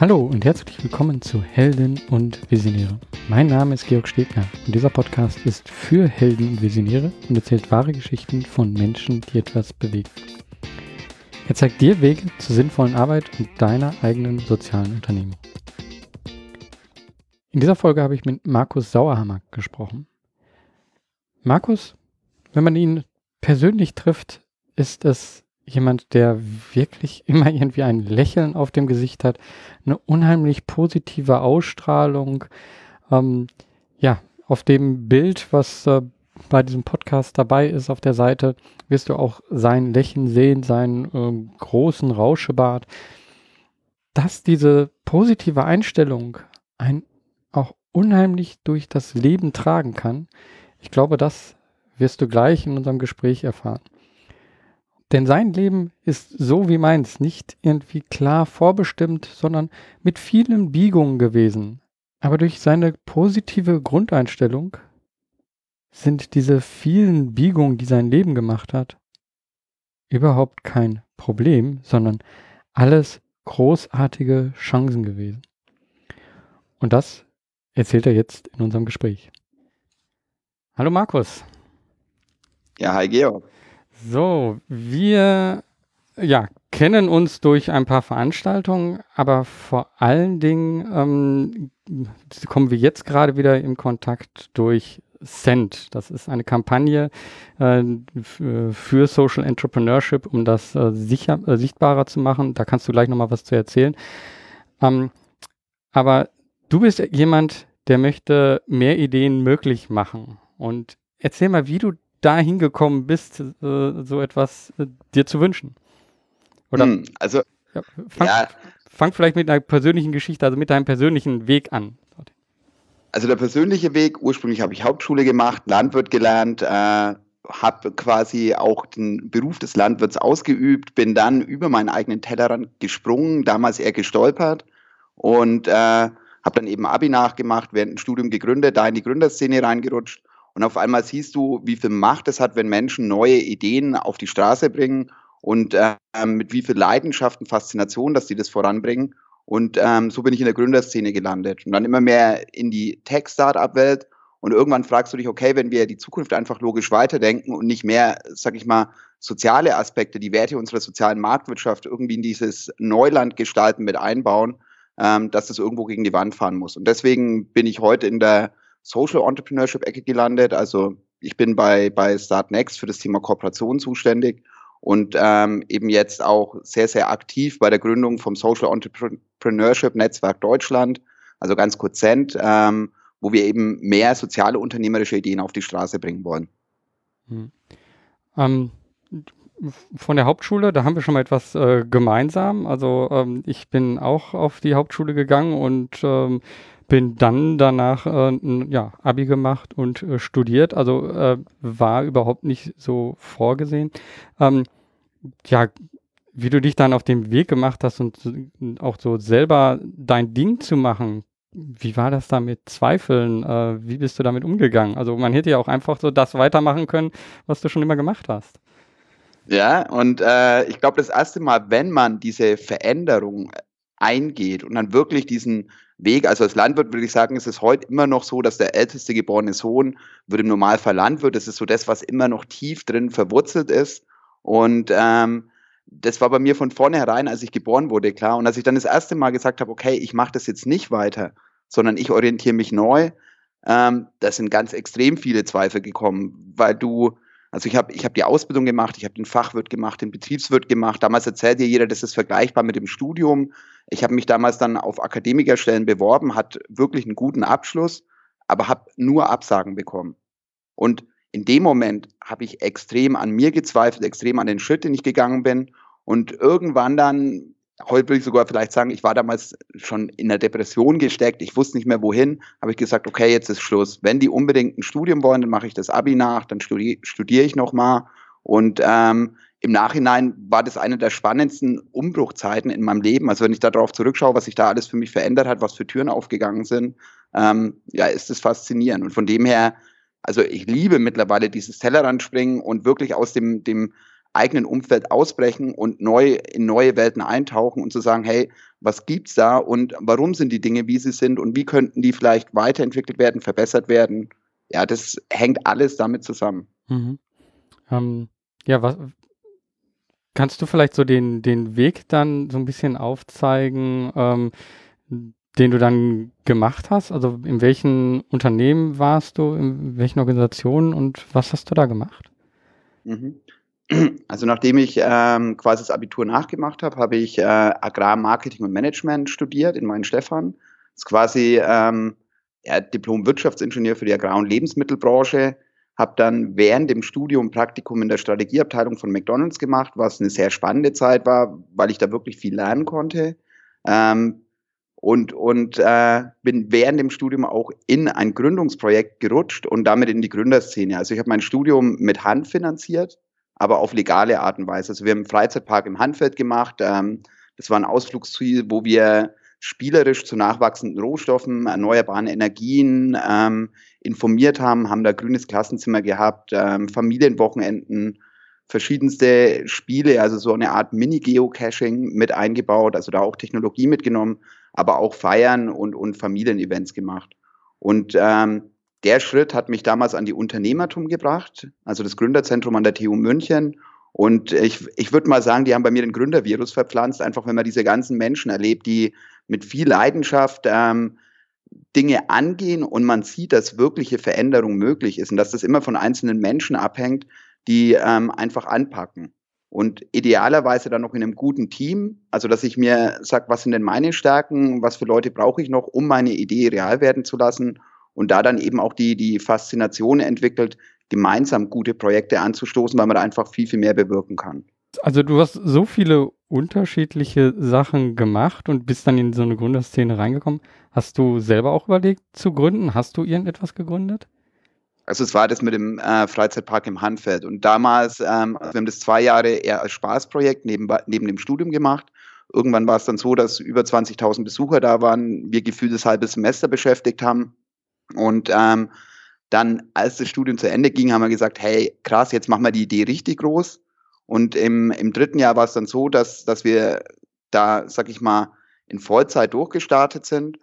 Hallo und herzlich willkommen zu Helden und Visionäre. Mein Name ist Georg Stegner und dieser Podcast ist für Helden und Visionäre und erzählt wahre Geschichten von Menschen, die etwas bewegen. Er zeigt dir Wege zur sinnvollen Arbeit und deiner eigenen sozialen Unternehmung. In dieser Folge habe ich mit Markus Sauerhammer gesprochen. Markus, wenn man ihn persönlich trifft, ist es jemand, der wirklich immer irgendwie ein Lächeln auf dem Gesicht hat, eine unheimlich positive Ausstrahlung. Ähm, ja, auf dem Bild, was äh, bei diesem Podcast dabei ist auf der Seite, wirst du auch sein Lächeln sehen, seinen äh, großen Rauschebart. Dass diese positive Einstellung ein auch unheimlich durch das Leben tragen kann, ich glaube, das wirst du gleich in unserem Gespräch erfahren. Denn sein Leben ist so wie meins, nicht irgendwie klar vorbestimmt, sondern mit vielen Biegungen gewesen. Aber durch seine positive Grundeinstellung sind diese vielen Biegungen, die sein Leben gemacht hat, überhaupt kein Problem, sondern alles großartige Chancen gewesen. Und das erzählt er jetzt in unserem Gespräch. Hallo Markus. Ja, hi Georg. So, wir ja, kennen uns durch ein paar Veranstaltungen, aber vor allen Dingen ähm, kommen wir jetzt gerade wieder in Kontakt durch Send. Das ist eine Kampagne äh, für Social Entrepreneurship, um das äh, sicher, äh, sichtbarer zu machen. Da kannst du gleich nochmal was zu erzählen. Ähm, aber du bist jemand, der möchte mehr Ideen möglich machen. Und erzähl mal, wie du dahin gekommen bist, äh, so etwas äh, dir zu wünschen? Oder? Hm, also, ja, fang, ja. fang vielleicht mit einer persönlichen Geschichte, also mit deinem persönlichen Weg an. Also der persönliche Weg, ursprünglich habe ich Hauptschule gemacht, Landwirt gelernt, äh, habe quasi auch den Beruf des Landwirts ausgeübt, bin dann über meinen eigenen Tellerrand gesprungen, damals eher gestolpert und äh, habe dann eben Abi nachgemacht, während dem Studium gegründet, da in die Gründerszene reingerutscht und auf einmal siehst du, wie viel Macht es hat, wenn Menschen neue Ideen auf die Straße bringen und äh, mit wie viel Leidenschaft und Faszination, dass sie das voranbringen. Und ähm, so bin ich in der Gründerszene gelandet und dann immer mehr in die Tech-Startup-Welt. Und irgendwann fragst du dich, okay, wenn wir die Zukunft einfach logisch weiterdenken und nicht mehr, sag ich mal, soziale Aspekte, die Werte unserer sozialen Marktwirtschaft irgendwie in dieses Neuland gestalten mit einbauen, ähm, dass das irgendwo gegen die Wand fahren muss. Und deswegen bin ich heute in der Social Entrepreneurship Ecke gelandet. Also ich bin bei, bei Startnext für das Thema Kooperation zuständig und ähm, eben jetzt auch sehr, sehr aktiv bei der Gründung vom Social Entrepreneurship Netzwerk Deutschland, also ganz kurz Cent, ähm, wo wir eben mehr soziale unternehmerische Ideen auf die Straße bringen wollen. Hm. Ähm, von der Hauptschule, da haben wir schon mal etwas äh, gemeinsam. Also ähm, ich bin auch auf die Hauptschule gegangen und ähm, bin dann danach äh, ja, Abi gemacht und äh, studiert, also äh, war überhaupt nicht so vorgesehen. Ähm, ja, wie du dich dann auf den Weg gemacht hast und auch so selber dein Ding zu machen, wie war das da mit Zweifeln? Äh, wie bist du damit umgegangen? Also man hätte ja auch einfach so das weitermachen können, was du schon immer gemacht hast. Ja, und äh, ich glaube, das erste Mal, wenn man diese Veränderung eingeht und dann wirklich diesen Weg. Also als Landwirt würde ich sagen, ist es heute immer noch so, dass der älteste geborene Sohn wird im Normalfall Landwirt. Das ist so das, was immer noch tief drin verwurzelt ist. Und ähm, das war bei mir von vornherein, als ich geboren wurde, klar. Und als ich dann das erste Mal gesagt habe, okay, ich mache das jetzt nicht weiter, sondern ich orientiere mich neu, ähm, da sind ganz extrem viele Zweifel gekommen, weil du also ich habe ich hab die Ausbildung gemacht, ich habe den Fachwirt gemacht, den Betriebswirt gemacht. Damals erzählt dir jeder, das ist vergleichbar mit dem Studium. Ich habe mich damals dann auf Akademikerstellen beworben, hat wirklich einen guten Abschluss, aber habe nur Absagen bekommen. Und in dem Moment habe ich extrem an mir gezweifelt, extrem an den Schritt, den ich gegangen bin. Und irgendwann dann heute würde ich sogar vielleicht sagen, ich war damals schon in der Depression gesteckt, ich wusste nicht mehr wohin, habe ich gesagt, okay, jetzt ist Schluss. Wenn die unbedingt ein Studium wollen, dann mache ich das Abi nach, dann studi studiere ich nochmal. Und ähm, im Nachhinein war das eine der spannendsten Umbruchzeiten in meinem Leben. Also wenn ich darauf zurückschaue, was sich da alles für mich verändert hat, was für Türen aufgegangen sind, ähm, ja, ist es faszinierend. Und von dem her, also ich liebe mittlerweile dieses Tellerrand springen und wirklich aus dem, dem eigenen Umfeld ausbrechen und neu in neue Welten eintauchen und zu sagen, hey, was gibt's da und warum sind die Dinge, wie sie sind und wie könnten die vielleicht weiterentwickelt werden, verbessert werden? Ja, das hängt alles damit zusammen. Mhm. Ähm, ja, was kannst du vielleicht so den, den Weg dann so ein bisschen aufzeigen, ähm, den du dann gemacht hast? Also in welchen Unternehmen warst du, in welchen Organisationen und was hast du da gemacht? Mhm. Also nachdem ich ähm, quasi das Abitur nachgemacht habe, habe ich äh, Agrarmarketing und Management studiert in Mainstefan. Das ist quasi ähm, ja, Diplom-Wirtschaftsingenieur für die Agrar- und Lebensmittelbranche. Habe dann während dem Studium Praktikum in der Strategieabteilung von McDonald's gemacht, was eine sehr spannende Zeit war, weil ich da wirklich viel lernen konnte. Ähm, und und äh, bin während dem Studium auch in ein Gründungsprojekt gerutscht und damit in die Gründerszene. Also ich habe mein Studium mit Hand finanziert, aber auf legale Art und Weise. Also wir haben einen Freizeitpark im Handfeld gemacht. Ähm, das war ein Ausflugsziel, wo wir spielerisch zu nachwachsenden Rohstoffen, erneuerbaren Energien ähm, informiert haben, haben da grünes Klassenzimmer gehabt, ähm, Familienwochenenden, verschiedenste Spiele, also so eine Art Mini-Geocaching mit eingebaut, also da auch Technologie mitgenommen aber auch Feiern und, und Familienevents gemacht. Und ähm, der Schritt hat mich damals an die Unternehmertum gebracht, also das Gründerzentrum an der TU München. Und ich, ich würde mal sagen, die haben bei mir den Gründervirus verpflanzt, einfach wenn man diese ganzen Menschen erlebt, die mit viel Leidenschaft ähm, Dinge angehen und man sieht, dass wirkliche Veränderung möglich ist und dass das immer von einzelnen Menschen abhängt, die ähm, einfach anpacken und idealerweise dann noch in einem guten Team, also dass ich mir sage, was sind denn meine Stärken, was für Leute brauche ich noch, um meine Idee real werden zu lassen und da dann eben auch die, die Faszination entwickelt, gemeinsam gute Projekte anzustoßen, weil man da einfach viel, viel mehr bewirken kann. Also du hast so viele unterschiedliche Sachen gemacht und bist dann in so eine Gründerszene reingekommen. Hast du selber auch überlegt zu gründen? Hast du irgendetwas gegründet? Also es war das mit dem äh, Freizeitpark im Handfeld. Und damals, ähm, wir haben das zwei Jahre eher als Spaßprojekt neben, neben dem Studium gemacht. Irgendwann war es dann so, dass über 20.000 Besucher da waren, wir gefühlt das halbe Semester beschäftigt haben. Und ähm, dann, als das Studium zu Ende ging, haben wir gesagt, hey, krass, jetzt machen wir die Idee richtig groß. Und im, im dritten Jahr war es dann so, dass, dass wir da, sag ich mal, in Vollzeit durchgestartet sind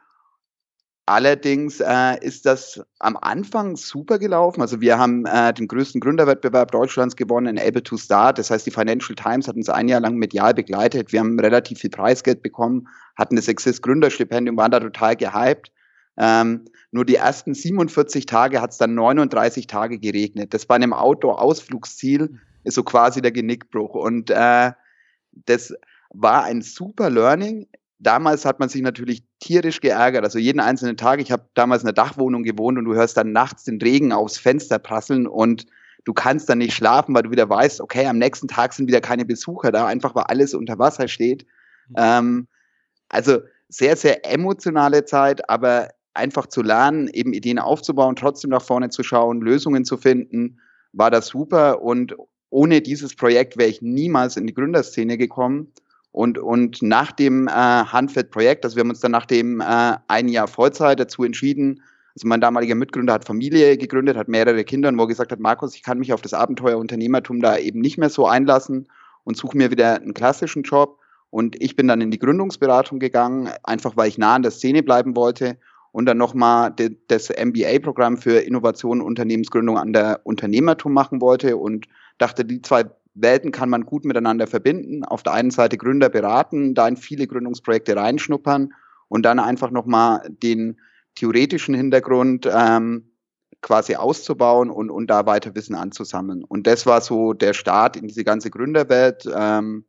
Allerdings äh, ist das am Anfang super gelaufen. Also wir haben äh, den größten Gründerwettbewerb Deutschlands gewonnen in Able to Start. Das heißt, die Financial Times hat uns ein Jahr lang medial begleitet. Wir haben relativ viel Preisgeld bekommen, hatten das Exist Gründerstipendium, waren da total gehypt. Ähm, nur die ersten 47 Tage hat es dann 39 Tage geregnet. Das bei einem Outdoor-Ausflugsziel ist so quasi der Genickbruch. Und äh, das war ein super Learning damals hat man sich natürlich tierisch geärgert. Also jeden einzelnen Tag. Ich habe damals in einer Dachwohnung gewohnt und du hörst dann nachts den Regen aufs Fenster prasseln und du kannst dann nicht schlafen, weil du wieder weißt, okay, am nächsten Tag sind wieder keine Besucher da, einfach weil alles unter Wasser steht. Mhm. Ähm, also sehr, sehr emotionale Zeit, aber einfach zu lernen, eben Ideen aufzubauen, trotzdem nach vorne zu schauen, Lösungen zu finden, war das super. Und ohne dieses Projekt wäre ich niemals in die Gründerszene gekommen. Und, und nach dem äh, Handfeld-Projekt, also wir haben uns dann nach dem äh, ein Jahr Vollzeit dazu entschieden, also mein damaliger Mitgründer hat Familie gegründet, hat mehrere Kinder und wo er gesagt hat, Markus, ich kann mich auf das Abenteuer Unternehmertum da eben nicht mehr so einlassen und suche mir wieder einen klassischen Job. Und ich bin dann in die Gründungsberatung gegangen, einfach weil ich nah an der Szene bleiben wollte und dann nochmal das MBA-Programm für Innovation und Unternehmensgründung an der Unternehmertum machen wollte und dachte, die zwei Welten kann man gut miteinander verbinden. Auf der einen Seite Gründer beraten, da in viele Gründungsprojekte reinschnuppern und dann einfach nochmal den theoretischen Hintergrund ähm, quasi auszubauen und, und da weiter Wissen anzusammeln. Und das war so der Start in diese ganze Gründerwelt, ähm,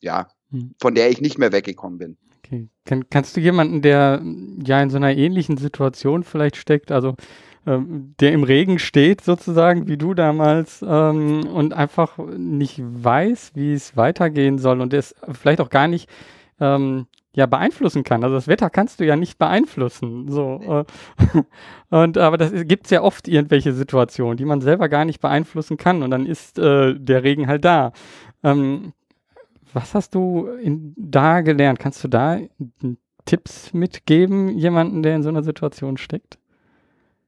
ja, hm. von der ich nicht mehr weggekommen bin. Okay. Kann, kannst du jemanden, der ja in so einer ähnlichen Situation vielleicht steckt, also ähm, der im Regen steht, sozusagen, wie du damals, ähm, und einfach nicht weiß, wie es weitergehen soll und es vielleicht auch gar nicht ähm, ja, beeinflussen kann. Also das Wetter kannst du ja nicht beeinflussen. So. Äh, und aber das gibt es ja oft irgendwelche Situationen, die man selber gar nicht beeinflussen kann und dann ist äh, der Regen halt da. Ähm, was hast du in, da gelernt? Kannst du da Tipps mitgeben, jemanden, der in so einer Situation steckt?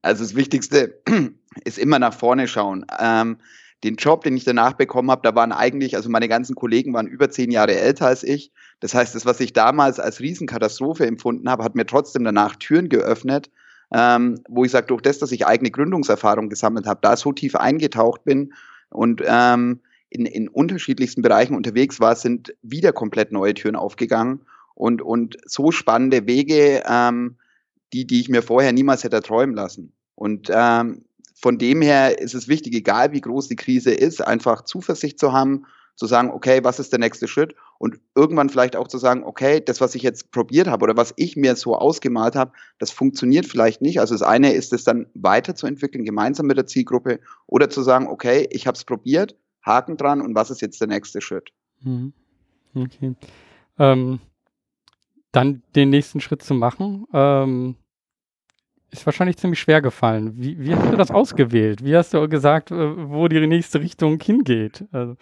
Also das Wichtigste ist immer nach vorne schauen. Ähm, den Job, den ich danach bekommen habe, da waren eigentlich, also meine ganzen Kollegen waren über zehn Jahre älter als ich. Das heißt, das, was ich damals als Riesenkatastrophe empfunden habe, hat mir trotzdem danach Türen geöffnet, ähm, wo ich sage, durch das, dass ich eigene Gründungserfahrung gesammelt habe, da so tief eingetaucht bin und ähm, in, in unterschiedlichsten Bereichen unterwegs war, sind wieder komplett neue Türen aufgegangen und, und so spannende Wege, ähm, die, die ich mir vorher niemals hätte träumen lassen. Und ähm, von dem her ist es wichtig, egal wie groß die Krise ist, einfach Zuversicht zu haben, zu sagen, okay, was ist der nächste Schritt? Und irgendwann vielleicht auch zu sagen, okay, das, was ich jetzt probiert habe oder was ich mir so ausgemalt habe, das funktioniert vielleicht nicht. Also das eine ist es dann weiterzuentwickeln, gemeinsam mit der Zielgruppe, oder zu sagen, okay, ich habe es probiert, Haken dran und was ist jetzt der nächste Schritt? Mhm. Okay. Ähm, dann den nächsten Schritt zu machen, ähm, ist wahrscheinlich ziemlich schwer gefallen. Wie, wie hast du das ausgewählt? Wie hast du gesagt, äh, wo die nächste Richtung hingeht? Also.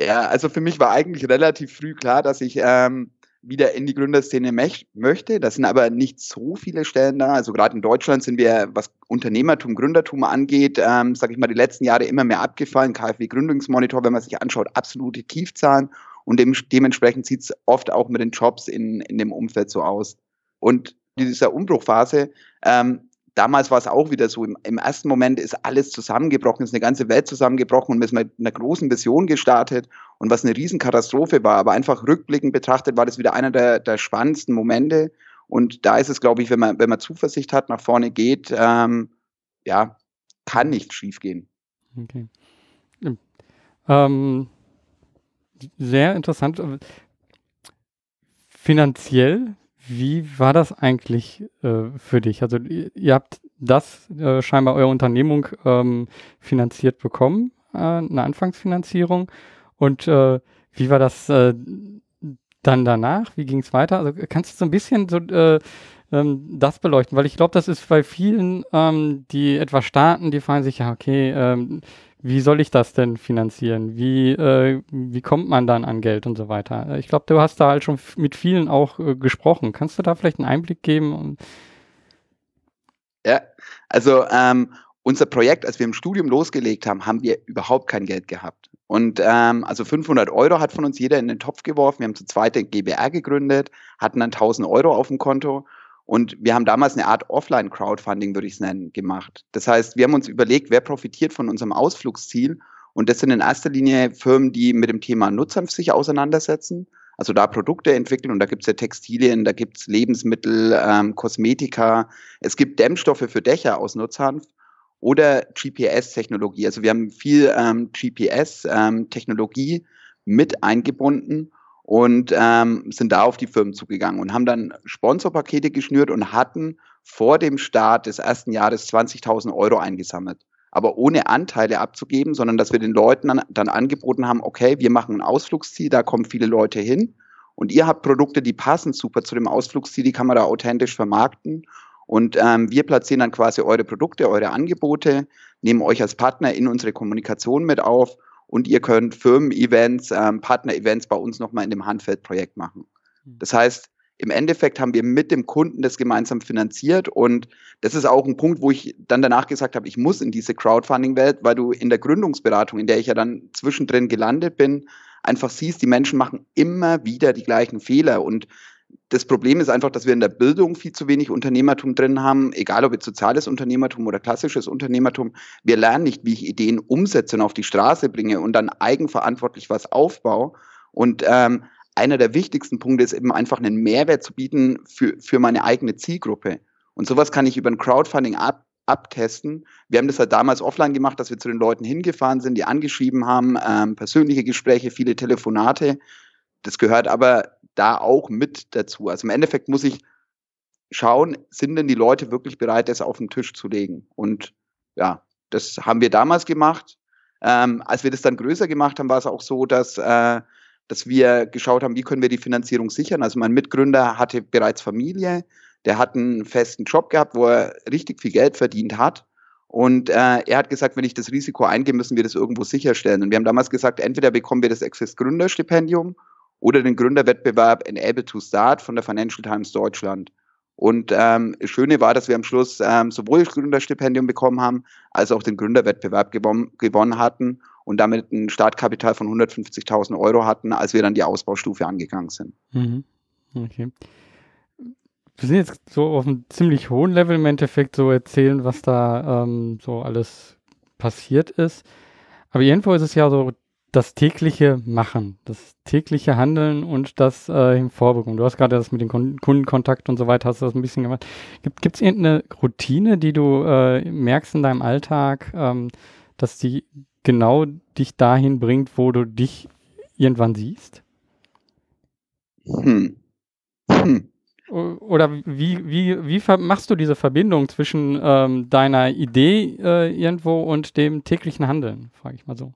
Ja, also für mich war eigentlich relativ früh klar, dass ich ähm, wieder in die Gründerszene möchte. Das sind aber nicht so viele Stellen da. Also gerade in Deutschland sind wir, was Unternehmertum, Gründertum angeht, ähm, sage ich mal, die letzten Jahre immer mehr abgefallen. KfW Gründungsmonitor, wenn man sich anschaut, absolute Tiefzahlen. Und dem, dementsprechend sieht es oft auch mit den Jobs in, in dem Umfeld so aus. Und dieser Umbruchphase, ähm, damals war es auch wieder so, im, im, ersten Moment ist alles zusammengebrochen, ist eine ganze Welt zusammengebrochen und wir sind mit einer großen Vision gestartet und was eine Riesenkatastrophe war, aber einfach rückblickend betrachtet war das wieder einer der, der spannendsten Momente und da ist es, glaube ich, wenn man, wenn man Zuversicht hat, nach vorne geht, ähm, ja, kann nicht schiefgehen. Okay. Ähm, sehr interessant. Finanziell, wie war das eigentlich äh, für dich? Also ihr habt das äh, scheinbar eure Unternehmung ähm, finanziert bekommen, äh, eine Anfangsfinanzierung. Und äh, wie war das äh, dann danach? Wie ging es weiter? Also kannst du so ein bisschen so äh, ähm, das beleuchten? Weil ich glaube, das ist bei vielen, ähm, die etwas starten, die fragen sich, ja, okay, ähm, wie soll ich das denn finanzieren? Wie, äh, wie kommt man dann an Geld und so weiter? Ich glaube, du hast da halt schon mit vielen auch äh, gesprochen. Kannst du da vielleicht einen Einblick geben? Ja, also ähm, unser Projekt, als wir im Studium losgelegt haben, haben wir überhaupt kein Geld gehabt. Und ähm, also 500 Euro hat von uns jeder in den Topf geworfen. Wir haben zu zweit den GBR gegründet, hatten dann 1000 Euro auf dem Konto und wir haben damals eine Art Offline-Crowdfunding, würde ich es nennen, gemacht. Das heißt, wir haben uns überlegt, wer profitiert von unserem Ausflugsziel. Und das sind in erster Linie Firmen, die mit dem Thema Nutzern sich auseinandersetzen. Also da Produkte entwickeln und da gibt es ja Textilien, da gibt es Lebensmittel, ähm, Kosmetika, es gibt Dämmstoffe für Dächer aus Nutzhanf oder GPS-Technologie. Also wir haben viel ähm, GPS-Technologie ähm, mit eingebunden und ähm, sind da auf die Firmen zugegangen und haben dann Sponsorpakete geschnürt und hatten vor dem Start des ersten Jahres 20.000 Euro eingesammelt. Aber ohne Anteile abzugeben, sondern dass wir den Leuten dann, dann angeboten haben, okay, wir machen ein Ausflugsziel, da kommen viele Leute hin und ihr habt Produkte, die passen super zu dem Ausflugsziel, die kann man da authentisch vermarkten. Und ähm, wir platzieren dann quasi eure Produkte, eure Angebote, nehmen euch als Partner in unsere Kommunikation mit auf und ihr könnt Firmen-Events, ähm, Partner-Events bei uns nochmal in dem Handfeld-Projekt machen. Hm. Das heißt, im Endeffekt haben wir mit dem Kunden das gemeinsam finanziert und das ist auch ein Punkt, wo ich dann danach gesagt habe, ich muss in diese Crowdfunding-Welt, weil du in der Gründungsberatung, in der ich ja dann zwischendrin gelandet bin, einfach siehst, die Menschen machen immer wieder die gleichen Fehler und das Problem ist einfach, dass wir in der Bildung viel zu wenig Unternehmertum drin haben, egal ob jetzt soziales Unternehmertum oder klassisches Unternehmertum. Wir lernen nicht, wie ich Ideen umsetze und auf die Straße bringe und dann eigenverantwortlich was aufbaue. Und ähm, einer der wichtigsten Punkte ist eben einfach einen Mehrwert zu bieten für, für meine eigene Zielgruppe. Und sowas kann ich über ein Crowdfunding ab, abtesten. Wir haben das halt damals offline gemacht, dass wir zu den Leuten hingefahren sind, die angeschrieben haben, ähm, persönliche Gespräche, viele Telefonate. Das gehört aber da auch mit dazu. Also im Endeffekt muss ich schauen, sind denn die Leute wirklich bereit, das auf den Tisch zu legen? Und ja, das haben wir damals gemacht. Ähm, als wir das dann größer gemacht haben, war es auch so, dass, äh, dass wir geschaut haben, wie können wir die Finanzierung sichern. Also mein Mitgründer hatte bereits Familie, der hat einen festen Job gehabt, wo er richtig viel Geld verdient hat. Und äh, er hat gesagt, wenn ich das Risiko eingehe, müssen wir das irgendwo sicherstellen. Und wir haben damals gesagt, entweder bekommen wir das Access Gründerstipendium oder den Gründerwettbewerb Enable to Start von der Financial Times Deutschland. Und ähm, das Schöne war, dass wir am Schluss ähm, sowohl das Gründerstipendium bekommen haben, als auch den Gründerwettbewerb gewon gewonnen hatten und damit ein Startkapital von 150.000 Euro hatten, als wir dann die Ausbaustufe angegangen sind. Mhm. Okay. Wir sind jetzt so auf einem ziemlich hohen Level im Endeffekt so erzählen, was da ähm, so alles passiert ist. Aber irgendwo ist es ja so das tägliche Machen, das tägliche Handeln und das äh, in Vorbeugung. Du hast gerade das mit dem Kundenkontakt und so weiter, hast du das ein bisschen gemacht. Gibt es irgendeine Routine, die du äh, merkst in deinem Alltag, ähm, dass die genau dich dahin bringt, wo du dich irgendwann siehst? Hm. Hm. Oder wie, wie, wie machst du diese Verbindung zwischen ähm, deiner Idee äh, irgendwo und dem täglichen Handeln, frage ich mal so.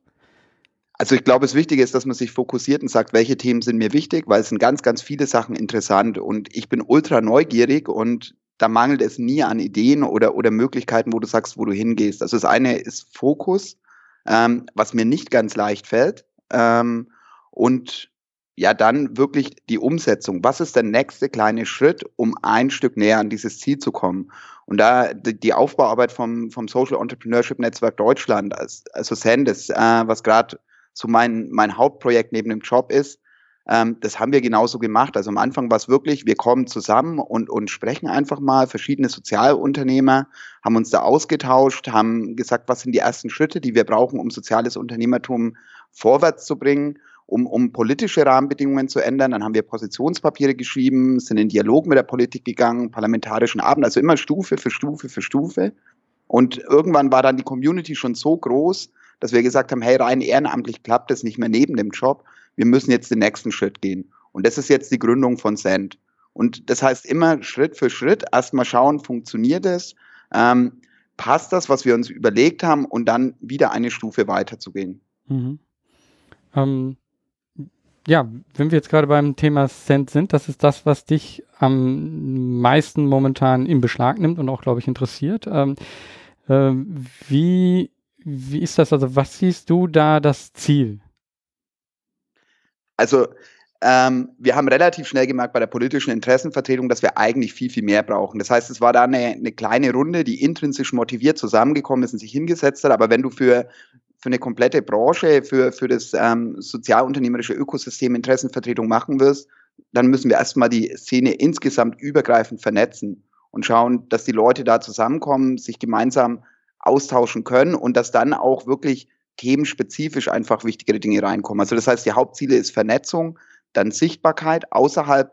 Also ich glaube, das Wichtige ist, dass man sich fokussiert und sagt, welche Themen sind mir wichtig, weil es sind ganz, ganz viele Sachen interessant und ich bin ultra neugierig und da mangelt es nie an Ideen oder, oder Möglichkeiten, wo du sagst, wo du hingehst. Also das eine ist Fokus, ähm, was mir nicht ganz leicht fällt ähm, und ja, dann wirklich die Umsetzung. Was ist der nächste kleine Schritt, um ein Stück näher an dieses Ziel zu kommen? Und da die Aufbauarbeit vom, vom Social Entrepreneurship Netzwerk Deutschland, also Sendes, äh, was gerade so mein, mein Hauptprojekt neben dem Job ist, ähm, das haben wir genauso gemacht. Also am Anfang war es wirklich, wir kommen zusammen und, und sprechen einfach mal, verschiedene Sozialunternehmer haben uns da ausgetauscht, haben gesagt, was sind die ersten Schritte, die wir brauchen, um soziales Unternehmertum vorwärts zu bringen, um, um politische Rahmenbedingungen zu ändern. Dann haben wir Positionspapiere geschrieben, sind in Dialog mit der Politik gegangen, parlamentarischen Abend, also immer Stufe für Stufe für Stufe. Und irgendwann war dann die Community schon so groß, dass wir gesagt haben, hey, rein ehrenamtlich klappt das nicht mehr neben dem Job. Wir müssen jetzt den nächsten Schritt gehen. Und das ist jetzt die Gründung von Send. Und das heißt immer Schritt für Schritt erstmal schauen, funktioniert es, ähm, passt das, was wir uns überlegt haben und dann wieder eine Stufe weiterzugehen. Mhm. Ähm, ja, wenn wir jetzt gerade beim Thema Send sind, das ist das, was dich am meisten momentan in Beschlag nimmt und auch, glaube ich, interessiert. Ähm, äh, wie wie ist das? Also, was siehst du da das Ziel? Also, ähm, wir haben relativ schnell gemerkt bei der politischen Interessenvertretung, dass wir eigentlich viel, viel mehr brauchen. Das heißt, es war da eine, eine kleine Runde, die intrinsisch motiviert zusammengekommen ist und sich hingesetzt hat. Aber wenn du für, für eine komplette Branche, für, für das ähm, sozialunternehmerische Ökosystem Interessenvertretung machen wirst, dann müssen wir erstmal die Szene insgesamt übergreifend vernetzen und schauen, dass die Leute da zusammenkommen, sich gemeinsam austauschen können und dass dann auch wirklich themenspezifisch einfach wichtigere Dinge reinkommen. Also das heißt, die Hauptziele ist Vernetzung, dann Sichtbarkeit. Außerhalb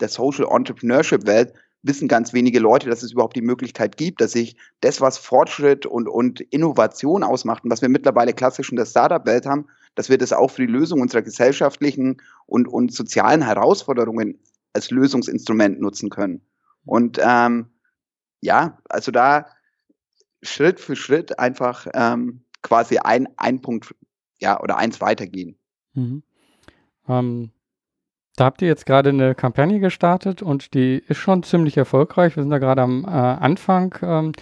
der Social Entrepreneurship Welt wissen ganz wenige Leute, dass es überhaupt die Möglichkeit gibt, dass sich das, was Fortschritt und, und Innovation ausmacht und was wir mittlerweile klassisch in der Startup-Welt haben, dass wir das auch für die Lösung unserer gesellschaftlichen und, und sozialen Herausforderungen als Lösungsinstrument nutzen können. Und ähm, ja, also da Schritt für Schritt einfach ähm, quasi ein, ein Punkt, ja, oder eins weitergehen. Mhm. Ähm, da habt ihr jetzt gerade eine Kampagne gestartet und die ist schon ziemlich erfolgreich. Wir sind da gerade am äh, Anfang ähm,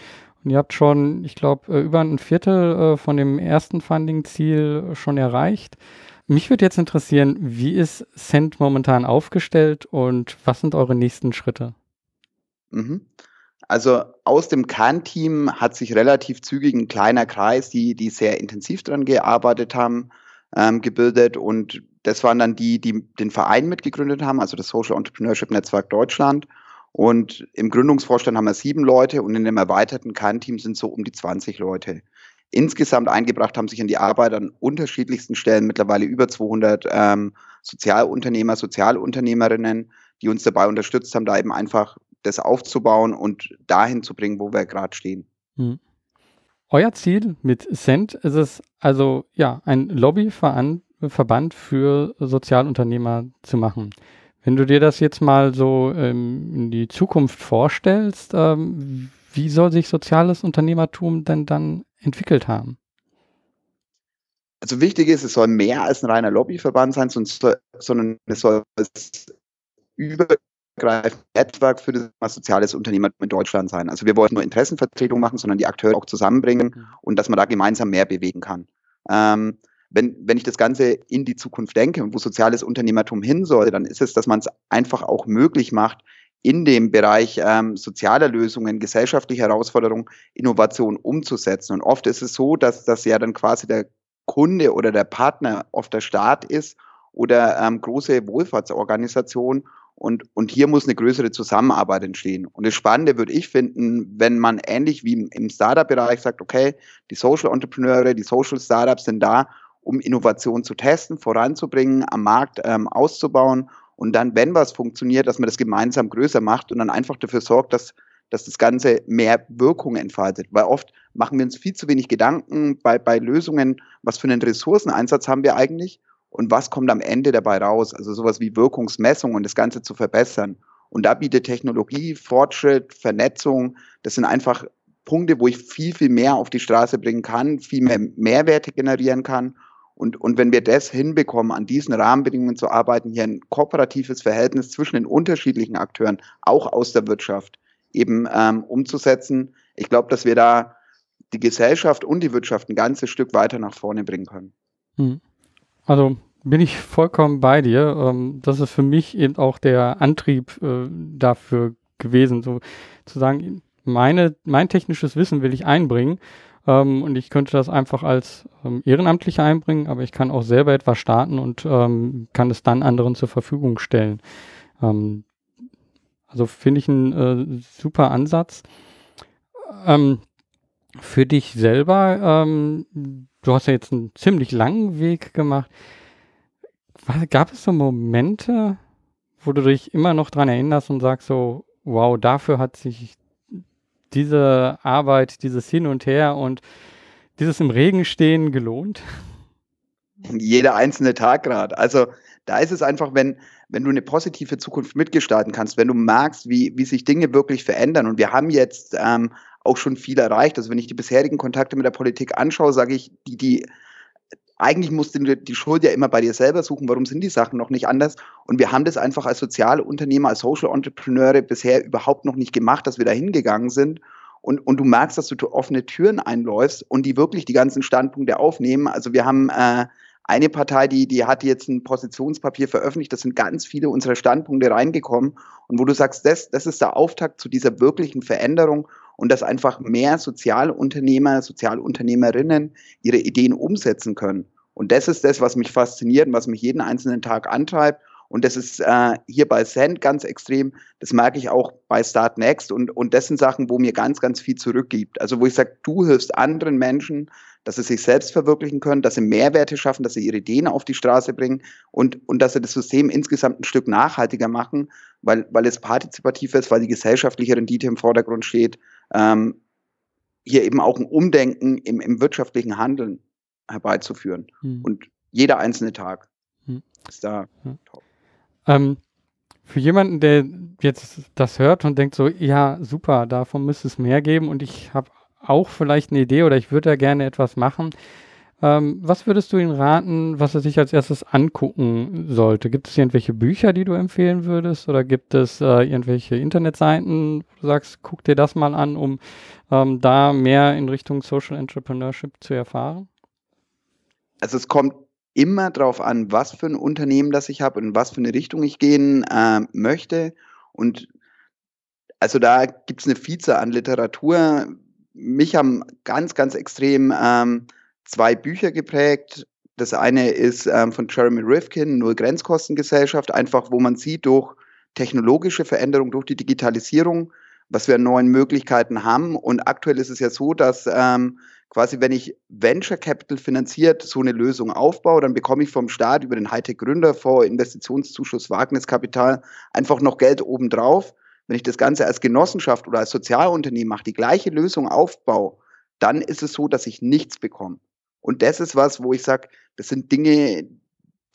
und ihr habt schon, ich glaube, äh, über ein Viertel äh, von dem ersten Funding-Ziel schon erreicht. Mich würde jetzt interessieren, wie ist Cent momentan aufgestellt und was sind eure nächsten Schritte? Mhm. Also aus dem Kernteam hat sich relativ zügig ein kleiner Kreis, die, die sehr intensiv daran gearbeitet haben, ähm, gebildet. Und das waren dann die, die den Verein mitgegründet haben, also das Social Entrepreneurship Netzwerk Deutschland. Und im Gründungsvorstand haben wir sieben Leute und in dem erweiterten Kernteam sind so um die 20 Leute. Insgesamt eingebracht haben sich in die Arbeit an unterschiedlichsten Stellen mittlerweile über 200 ähm, Sozialunternehmer, Sozialunternehmerinnen, die uns dabei unterstützt haben, da eben einfach das aufzubauen und dahin zu bringen, wo wir gerade stehen. Hm. Euer Ziel mit Cent ist es also, ja, ein Lobbyverband für Sozialunternehmer zu machen. Wenn du dir das jetzt mal so ähm, in die Zukunft vorstellst, ähm, wie soll sich soziales Unternehmertum denn dann entwickelt haben? Also wichtig ist, es soll mehr als ein reiner Lobbyverband sein, sondern es soll über Netzwerk für das soziales Unternehmertum in Deutschland sein. Also wir wollen nur Interessenvertretung machen, sondern die Akteure auch zusammenbringen und dass man da gemeinsam mehr bewegen kann. Ähm, wenn, wenn ich das Ganze in die Zukunft denke und wo soziales Unternehmertum hin soll, dann ist es, dass man es einfach auch möglich macht, in dem Bereich ähm, sozialer Lösungen, gesellschaftliche Herausforderungen, Innovation umzusetzen. Und oft ist es so, dass das ja dann quasi der Kunde oder der Partner oft der Staat ist oder ähm, große Wohlfahrtsorganisationen. Und, und hier muss eine größere Zusammenarbeit entstehen. Und das Spannende würde ich finden, wenn man ähnlich wie im Startup-Bereich sagt, okay, die Social Entrepreneure, die Social Startups sind da, um Innovation zu testen, voranzubringen, am Markt ähm, auszubauen und dann, wenn was funktioniert, dass man das gemeinsam größer macht und dann einfach dafür sorgt, dass, dass das Ganze mehr Wirkung entfaltet. Weil oft machen wir uns viel zu wenig Gedanken bei, bei Lösungen, was für einen Ressourceneinsatz haben wir eigentlich und was kommt am Ende dabei raus. Also sowas wie Wirkungsmessung und das Ganze zu verbessern. Und da bietet Technologie, Fortschritt, Vernetzung, das sind einfach Punkte, wo ich viel, viel mehr auf die Straße bringen kann, viel mehr Mehrwerte generieren kann und, und wenn wir das hinbekommen, an diesen Rahmenbedingungen zu arbeiten, hier ein kooperatives Verhältnis zwischen den unterschiedlichen Akteuren, auch aus der Wirtschaft, eben ähm, umzusetzen, ich glaube, dass wir da die Gesellschaft und die Wirtschaft ein ganzes Stück weiter nach vorne bringen können. Hm. Also bin ich vollkommen bei dir. Ähm, das ist für mich eben auch der Antrieb äh, dafür gewesen, so zu sagen, meine, mein technisches Wissen will ich einbringen ähm, und ich könnte das einfach als ähm, Ehrenamtlicher einbringen, aber ich kann auch selber etwas starten und ähm, kann es dann anderen zur Verfügung stellen. Ähm, also finde ich einen äh, super Ansatz. Für dich selber, ähm, du hast ja jetzt einen ziemlich langen Weg gemacht. Gab es so Momente, wo du dich immer noch dran erinnerst und sagst so, wow, dafür hat sich diese Arbeit, dieses Hin und Her und dieses im Regen stehen gelohnt? Jeder einzelne Tag gerade. Also da ist es einfach, wenn, wenn du eine positive Zukunft mitgestalten kannst, wenn du merkst, wie, wie sich Dinge wirklich verändern. Und wir haben jetzt ähm, auch schon viel erreicht. Also wenn ich die bisherigen Kontakte mit der Politik anschaue, sage ich, die, die eigentlich musst du die Schuld ja immer bei dir selber suchen, warum sind die Sachen noch nicht anders? Und wir haben das einfach als soziale Unternehmer, als Social Entrepreneure bisher überhaupt noch nicht gemacht, dass wir da hingegangen sind. Und, und du merkst, dass du offene Türen einläufst und die wirklich die ganzen Standpunkte aufnehmen. Also wir haben äh, eine Partei, die, die hat jetzt ein Positionspapier veröffentlicht, da sind ganz viele unserer Standpunkte reingekommen. Und wo du sagst, das, das ist der Auftakt zu dieser wirklichen Veränderung und dass einfach mehr Sozialunternehmer, Sozialunternehmerinnen ihre Ideen umsetzen können. Und das ist das, was mich fasziniert und was mich jeden einzelnen Tag antreibt. Und das ist äh, hier bei Send ganz extrem. Das merke ich auch bei Start Next. Und, und das sind Sachen, wo mir ganz, ganz viel zurückgibt. Also wo ich sage, du hilfst anderen Menschen, dass sie sich selbst verwirklichen können, dass sie Mehrwerte schaffen, dass sie ihre Ideen auf die Straße bringen und, und dass sie das System insgesamt ein Stück nachhaltiger machen, weil, weil es partizipativ ist, weil die gesellschaftliche Rendite im Vordergrund steht. Ähm, hier eben auch ein Umdenken im, im wirtschaftlichen Handeln herbeizuführen. Hm. Und jeder einzelne Tag hm. ist da hm. top. Ähm, für jemanden, der jetzt das hört und denkt so, ja, super, davon müsste es mehr geben und ich habe auch vielleicht eine Idee oder ich würde da gerne etwas machen. Ähm, was würdest du ihm raten, was er sich als erstes angucken sollte? Gibt es irgendwelche Bücher, die du empfehlen würdest? Oder gibt es äh, irgendwelche Internetseiten, wo du sagst, guck dir das mal an, um ähm, da mehr in Richtung Social Entrepreneurship zu erfahren? Also es kommt immer darauf an, was für ein Unternehmen das ich habe und was für eine Richtung ich gehen äh, möchte. Und also da gibt es eine Vielzahl an Literatur. Mich haben ganz, ganz extrem ähm, zwei Bücher geprägt. Das eine ist ähm, von Jeremy Rifkin, Null Grenzkostengesellschaft, einfach wo man sieht, durch technologische Veränderung, durch die Digitalisierung, was wir an neuen Möglichkeiten haben. Und aktuell ist es ja so, dass ähm, quasi, wenn ich Venture Capital finanziert so eine Lösung aufbaue, dann bekomme ich vom Staat über den Hightech Gründerfonds, Investitionszuschuss, Wagniskapital einfach noch Geld obendrauf. Wenn ich das Ganze als Genossenschaft oder als Sozialunternehmen mache, die gleiche Lösung aufbaue, dann ist es so, dass ich nichts bekomme. Und das ist was, wo ich sage, das sind Dinge,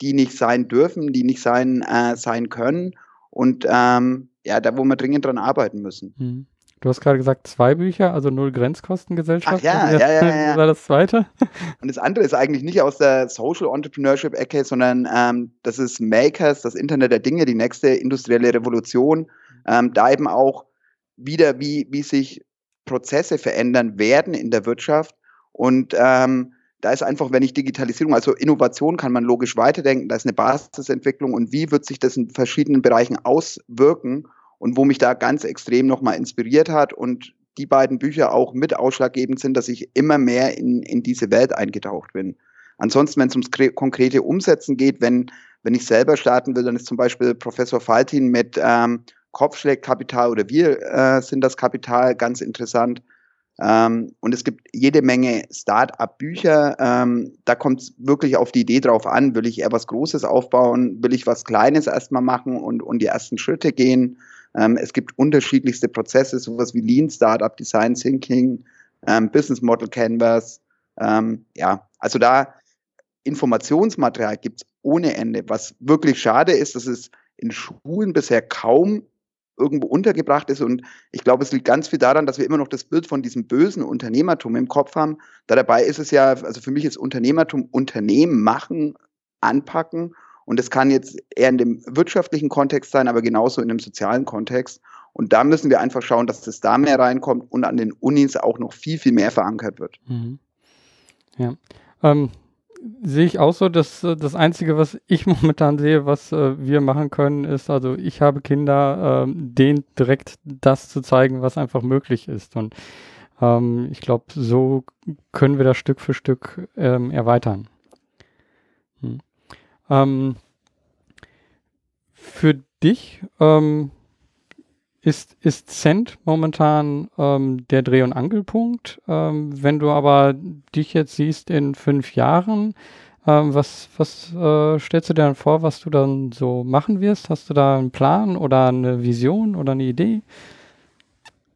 die nicht sein dürfen, die nicht sein, äh, sein können. Und ähm, ja, da, wo wir dringend dran arbeiten müssen. Mhm. Du hast gerade gesagt, zwei Bücher, also Null Grenzkostengesellschaft. Ach ja, ja, ja, ja, war das zweite? Und das andere ist eigentlich nicht aus der Social Entrepreneurship Ecke, sondern ähm, das ist Makers, das Internet der Dinge, die nächste industrielle Revolution. Ähm, da eben auch wieder, wie, wie sich Prozesse verändern werden in der Wirtschaft. Und ähm, da ist einfach, wenn ich Digitalisierung, also Innovation kann man logisch weiterdenken, da ist eine Basisentwicklung und wie wird sich das in verschiedenen Bereichen auswirken und wo mich da ganz extrem nochmal inspiriert hat und die beiden Bücher auch mit ausschlaggebend sind, dass ich immer mehr in, in diese Welt eingetaucht bin. Ansonsten, wenn es ums konkrete Umsetzen geht, wenn, wenn ich selber starten will, dann ist zum Beispiel Professor Faltin mit ähm, Kopfschlägkapital oder wir äh, sind das Kapital ganz interessant. Ähm, und es gibt jede Menge Start-up-Bücher. Ähm, da kommt es wirklich auf die Idee drauf an. Will ich eher was Großes aufbauen? Will ich was Kleines erstmal machen und, und die ersten Schritte gehen? Ähm, es gibt unterschiedlichste Prozesse, sowas wie Lean Startup, Design Thinking, ähm, Business Model Canvas. Ähm, ja, also da Informationsmaterial gibt es ohne Ende. Was wirklich schade ist, dass es in Schulen bisher kaum irgendwo untergebracht ist. Und ich glaube, es liegt ganz viel daran, dass wir immer noch das Bild von diesem bösen Unternehmertum im Kopf haben. Da dabei ist es ja, also für mich ist Unternehmertum Unternehmen machen, anpacken. Und das kann jetzt eher in dem wirtschaftlichen Kontext sein, aber genauso in dem sozialen Kontext. Und da müssen wir einfach schauen, dass das da mehr reinkommt und an den Unis auch noch viel, viel mehr verankert wird. Mhm. Ja. Ähm, sehe ich auch so, dass äh, das Einzige, was ich momentan sehe, was äh, wir machen können, ist, also ich habe Kinder, äh, denen direkt das zu zeigen, was einfach möglich ist. Und ähm, ich glaube, so können wir das Stück für Stück ähm, erweitern. Hm. Ähm, für dich, ähm, ist, ist Cent momentan ähm, der Dreh- und Angelpunkt. Ähm, wenn du aber dich jetzt siehst in fünf Jahren, ähm, was, was äh, stellst du dir dann vor, was du dann so machen wirst? Hast du da einen Plan oder eine Vision oder eine Idee?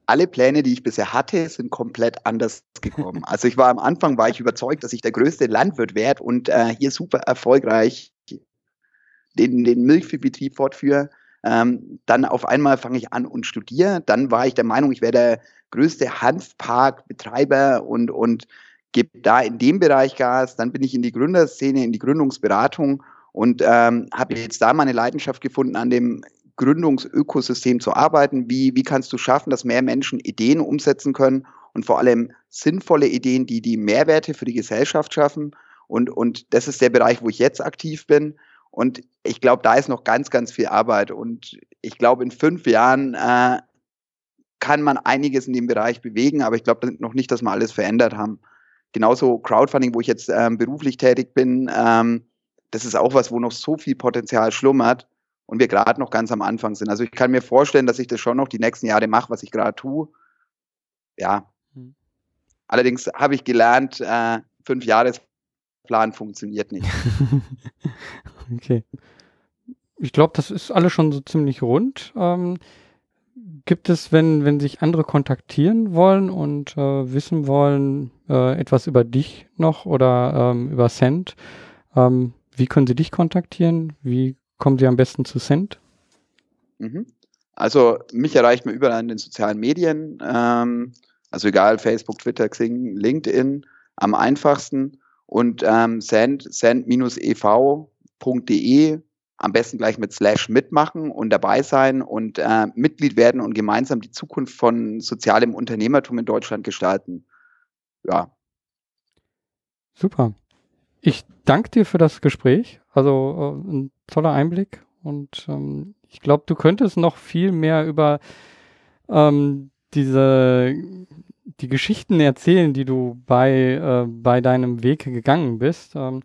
alle Pläne, die ich bisher hatte, sind komplett anders gekommen. Also ich war am Anfang war ich überzeugt, dass ich der größte Landwirt werde und äh, hier super erfolgreich den, den Milchviehbetrieb fortführe. Ähm, dann auf einmal fange ich an und studiere. Dann war ich der Meinung, ich wäre der größte Hanfparkbetreiber und, und gebe da in dem Bereich Gas. Dann bin ich in die Gründerszene, in die Gründungsberatung und ähm, habe jetzt da meine Leidenschaft gefunden, an dem Gründungsökosystem zu arbeiten. Wie, wie kannst du schaffen, dass mehr Menschen Ideen umsetzen können und vor allem sinnvolle Ideen, die die Mehrwerte für die Gesellschaft schaffen? Und, und das ist der Bereich, wo ich jetzt aktiv bin. Und ich glaube, da ist noch ganz, ganz viel Arbeit. Und ich glaube, in fünf Jahren äh, kann man einiges in dem Bereich bewegen, aber ich glaube noch nicht, dass wir alles verändert haben. Genauso Crowdfunding, wo ich jetzt ähm, beruflich tätig bin, ähm, das ist auch was, wo noch so viel Potenzial schlummert und wir gerade noch ganz am Anfang sind. Also ich kann mir vorstellen, dass ich das schon noch die nächsten Jahre mache, was ich gerade tue. Ja. Hm. Allerdings habe ich gelernt, äh, fünf Jahresplan funktioniert nicht. Okay. Ich glaube, das ist alles schon so ziemlich rund. Ähm, gibt es, wenn, wenn sich andere kontaktieren wollen und äh, wissen wollen, äh, etwas über dich noch oder ähm, über Cent, ähm, wie können sie dich kontaktieren? Wie kommen sie am besten zu Cent? Mhm. Also mich erreicht man überall in den sozialen Medien, ähm, also egal, Facebook, Twitter, Xing, LinkedIn, am einfachsten. Und ähm, Send, Send-EV www.de am besten gleich mit Slash mitmachen und dabei sein und äh, Mitglied werden und gemeinsam die Zukunft von sozialem Unternehmertum in Deutschland gestalten. Ja. Super. Ich danke dir für das Gespräch. Also äh, ein toller Einblick und ähm, ich glaube, du könntest noch viel mehr über ähm, diese die Geschichten erzählen, die du bei, äh, bei deinem Weg gegangen bist. Ähm,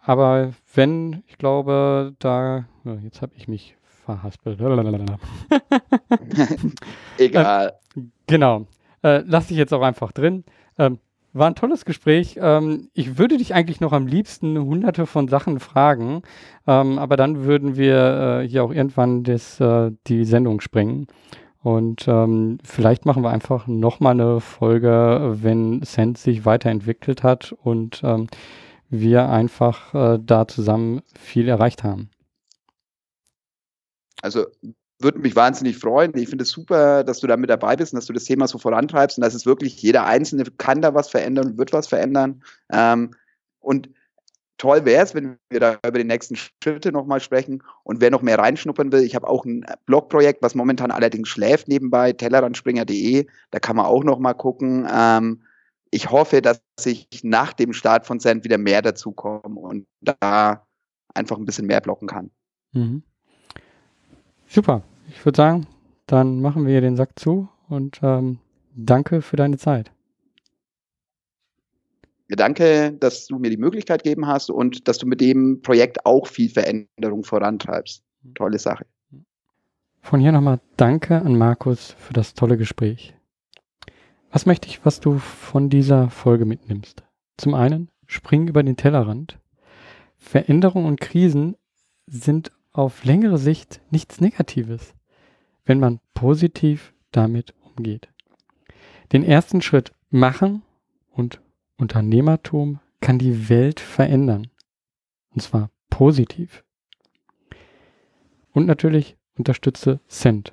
aber wenn, ich glaube, da, jetzt habe ich mich verhaspelt. Egal. Äh, genau. Äh, lass ich jetzt auch einfach drin. Ähm, war ein tolles Gespräch. Ähm, ich würde dich eigentlich noch am liebsten hunderte von Sachen fragen, ähm, aber dann würden wir äh, hier auch irgendwann das, äh, die Sendung springen. Und ähm, vielleicht machen wir einfach nochmal eine Folge, wenn Send sich weiterentwickelt hat und ähm, wir einfach äh, da zusammen viel erreicht haben. Also würde mich wahnsinnig freuen. Ich finde es super, dass du da mit dabei bist und dass du das Thema so vorantreibst und dass es wirklich jeder Einzelne kann da was verändern und wird was verändern. Ähm, und toll wäre es, wenn wir da über die nächsten Schritte nochmal sprechen. Und wer noch mehr reinschnuppern will, ich habe auch ein Blogprojekt, was momentan allerdings schläft nebenbei, tellerrandspringer.de. Da kann man auch nochmal gucken. Ähm, ich hoffe, dass ich nach dem Start von Sand wieder mehr dazu komme und da einfach ein bisschen mehr blocken kann. Mhm. Super. Ich würde sagen, dann machen wir den Sack zu und ähm, danke für deine Zeit. Danke, dass du mir die Möglichkeit gegeben hast und dass du mit dem Projekt auch viel Veränderung vorantreibst. Tolle Sache. Von hier nochmal Danke an Markus für das tolle Gespräch. Was möchte ich, was du von dieser Folge mitnimmst? Zum einen, spring über den Tellerrand. Veränderungen und Krisen sind auf längere Sicht nichts Negatives, wenn man positiv damit umgeht. Den ersten Schritt machen und Unternehmertum kann die Welt verändern. Und zwar positiv. Und natürlich unterstütze Cent.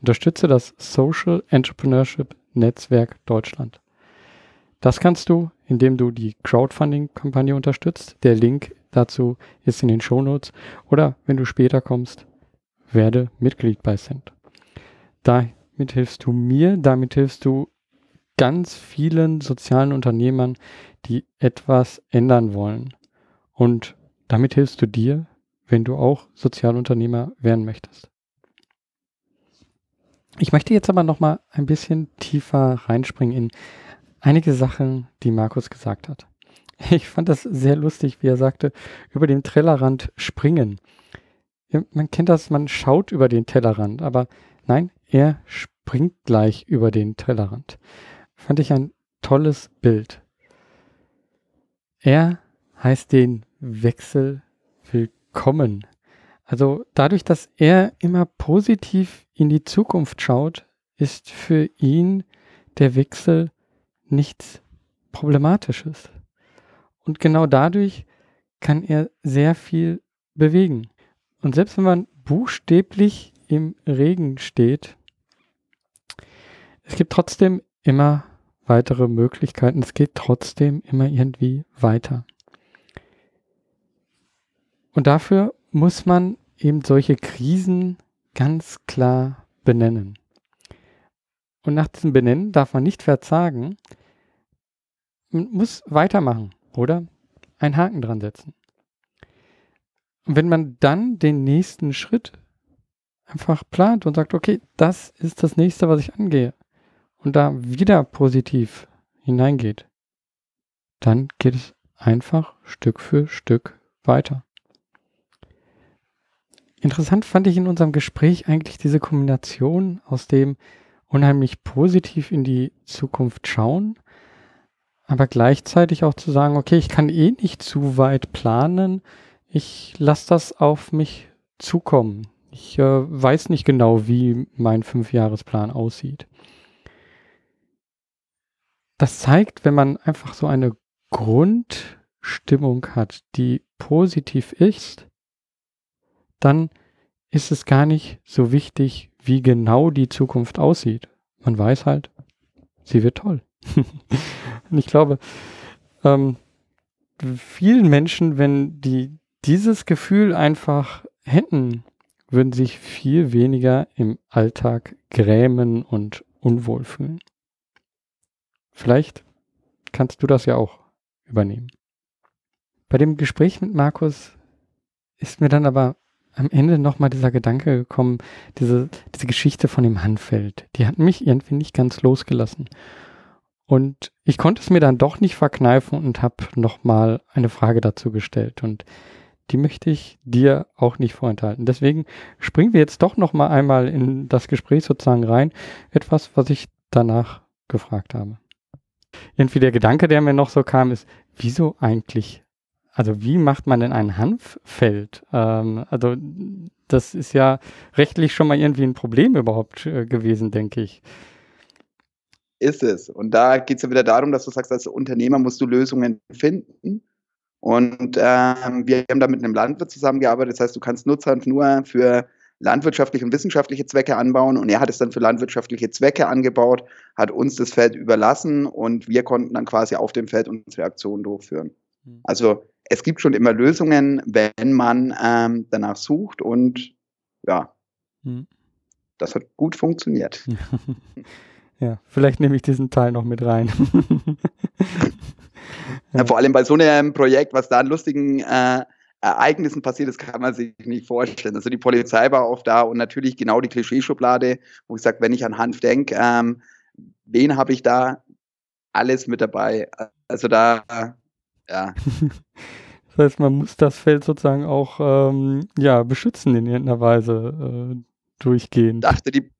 Unterstütze das Social Entrepreneurship Netzwerk Deutschland. Das kannst du, indem du die Crowdfunding-Kampagne unterstützt. Der Link dazu ist in den Shownotes. Oder wenn du später kommst, werde Mitglied bei Cent. Damit hilfst du mir, damit hilfst du ganz vielen sozialen Unternehmern, die etwas ändern wollen. Und damit hilfst du dir, wenn du auch Sozialunternehmer werden möchtest. Ich möchte jetzt aber noch mal ein bisschen tiefer reinspringen in einige Sachen, die Markus gesagt hat. Ich fand das sehr lustig, wie er sagte, über den Tellerrand springen. Man kennt das, man schaut über den Tellerrand, aber nein, er springt gleich über den Tellerrand. Fand ich ein tolles Bild. Er heißt den Wechsel willkommen. Also dadurch, dass er immer positiv in die Zukunft schaut, ist für ihn der Wechsel nichts Problematisches. Und genau dadurch kann er sehr viel bewegen. Und selbst wenn man buchstäblich im Regen steht, es gibt trotzdem immer weitere Möglichkeiten. Es geht trotzdem immer irgendwie weiter. Und dafür muss man eben solche Krisen ganz klar benennen. Und nach diesem Benennen darf man nicht verzagen. Man muss weitermachen oder einen Haken dran setzen. Und wenn man dann den nächsten Schritt einfach plant und sagt, okay, das ist das nächste, was ich angehe, und da wieder positiv hineingeht, dann geht es einfach Stück für Stück weiter. Interessant fand ich in unserem Gespräch eigentlich diese Kombination aus dem unheimlich positiv in die Zukunft schauen, aber gleichzeitig auch zu sagen, okay, ich kann eh nicht zu weit planen, ich lasse das auf mich zukommen. Ich äh, weiß nicht genau, wie mein Fünfjahresplan aussieht. Das zeigt, wenn man einfach so eine Grundstimmung hat, die positiv ist, dann ist es gar nicht so wichtig, wie genau die Zukunft aussieht. Man weiß halt, sie wird toll. Und ich glaube, ähm, vielen Menschen, wenn die dieses Gefühl einfach hätten, würden sich viel weniger im Alltag grämen und unwohl fühlen. Vielleicht kannst du das ja auch übernehmen. Bei dem Gespräch mit Markus ist mir dann aber am Ende nochmal dieser Gedanke gekommen, diese, diese Geschichte von dem Handfeld. Die hat mich irgendwie nicht ganz losgelassen. Und ich konnte es mir dann doch nicht verkneifen und habe nochmal eine Frage dazu gestellt. Und die möchte ich dir auch nicht vorenthalten. Deswegen springen wir jetzt doch nochmal einmal in das Gespräch sozusagen rein. Etwas, was ich danach gefragt habe. Irgendwie der Gedanke, der mir noch so kam, ist, wieso eigentlich also wie macht man denn ein Hanffeld? Ähm, also das ist ja rechtlich schon mal irgendwie ein Problem überhaupt äh, gewesen, denke ich. Ist es. Und da geht es ja wieder darum, dass du sagst, als Unternehmer musst du Lösungen finden. Und ähm, wir haben da mit einem Landwirt zusammengearbeitet. Das heißt, du kannst Nutzhanf nur für landwirtschaftliche und wissenschaftliche Zwecke anbauen. Und er hat es dann für landwirtschaftliche Zwecke angebaut, hat uns das Feld überlassen und wir konnten dann quasi auf dem Feld unsere Aktion durchführen. Hm. Also es gibt schon immer Lösungen, wenn man ähm, danach sucht und ja, hm. das hat gut funktioniert. ja, vielleicht nehme ich diesen Teil noch mit rein. ja. vor allem bei so einem Projekt, was da einen lustigen äh, Ereignissen passiert, das kann man sich nicht vorstellen. Also die Polizei war oft da und natürlich genau die Klischeeschublade, wo ich sage, wenn ich an Hanf denke, ähm, wen habe ich da? Alles mit dabei. Also da, ja. Das heißt, man muss das Feld sozusagen auch ähm, ja, beschützen in irgendeiner Weise äh, durchgehend. Dachte die,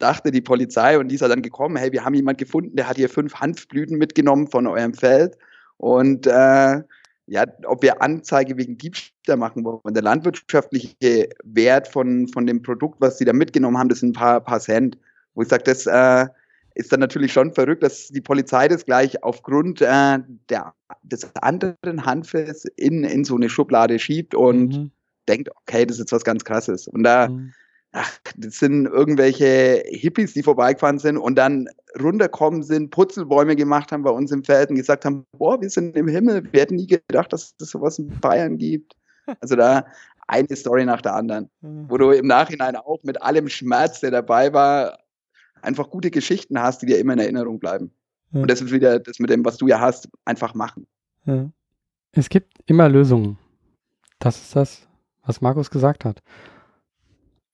dachte die Polizei und die ist dann gekommen, hey, wir haben jemanden gefunden, der hat hier fünf Hanfblüten mitgenommen von eurem Feld und äh, ja, ob wir Anzeige wegen Diebstahl machen wollen. Der landwirtschaftliche Wert von, von dem Produkt, was sie da mitgenommen haben, das sind ein paar, paar Cent. Wo ich sage, das äh, ist dann natürlich schon verrückt, dass die Polizei das gleich aufgrund äh, der, des anderen Hanfes in, in so eine Schublade schiebt und mhm. denkt, okay, das ist jetzt was ganz Krasses. Und da mhm ach, das sind irgendwelche Hippies, die vorbeigefahren sind und dann runterkommen sind, Putzelbäume gemacht haben bei uns im Feld und gesagt haben, boah, wir sind im Himmel, wir hätten nie gedacht, dass es sowas in Bayern gibt. Also da eine Story nach der anderen, mhm. wo du im Nachhinein auch mit allem Schmerz, der dabei war, einfach gute Geschichten hast, die dir immer in Erinnerung bleiben. Ja. Und das ist wieder das mit dem, was du ja hast, einfach machen. Ja. Es gibt immer Lösungen. Das ist das, was Markus gesagt hat.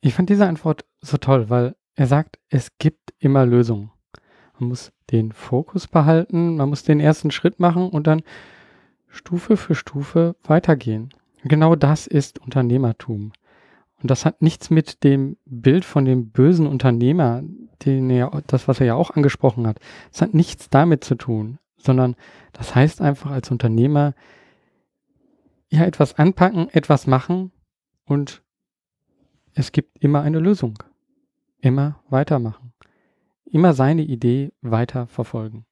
Ich fand diese Antwort so toll, weil er sagt, es gibt immer Lösungen. Man muss den Fokus behalten, man muss den ersten Schritt machen und dann Stufe für Stufe weitergehen. Genau das ist Unternehmertum. Und das hat nichts mit dem Bild von dem bösen Unternehmer, den er, das, was er ja auch angesprochen hat, das hat nichts damit zu tun, sondern das heißt einfach als Unternehmer, ja, etwas anpacken, etwas machen und es gibt immer eine Lösung. Immer weitermachen. Immer seine Idee weiter verfolgen.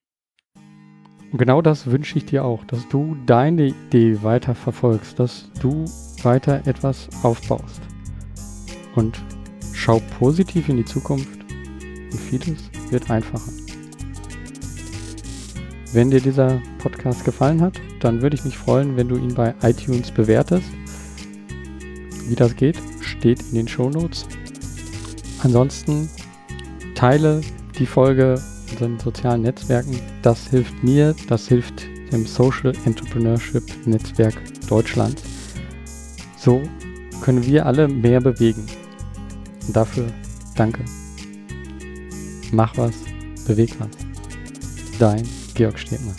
Und genau das wünsche ich dir auch, dass du deine Idee weiter verfolgst, dass du weiter etwas aufbaust. Und schau positiv in die Zukunft und vieles wird einfacher. Wenn dir dieser Podcast gefallen hat, dann würde ich mich freuen, wenn du ihn bei iTunes bewertest. Wie das geht, steht in den Shownotes. Ansonsten teile die Folge in den sozialen Netzwerken. Das hilft mir, das hilft dem Social Entrepreneurship Netzwerk Deutschland. So können wir alle mehr bewegen. Und dafür danke. Mach was, beweg was. Dein Georg Stebner.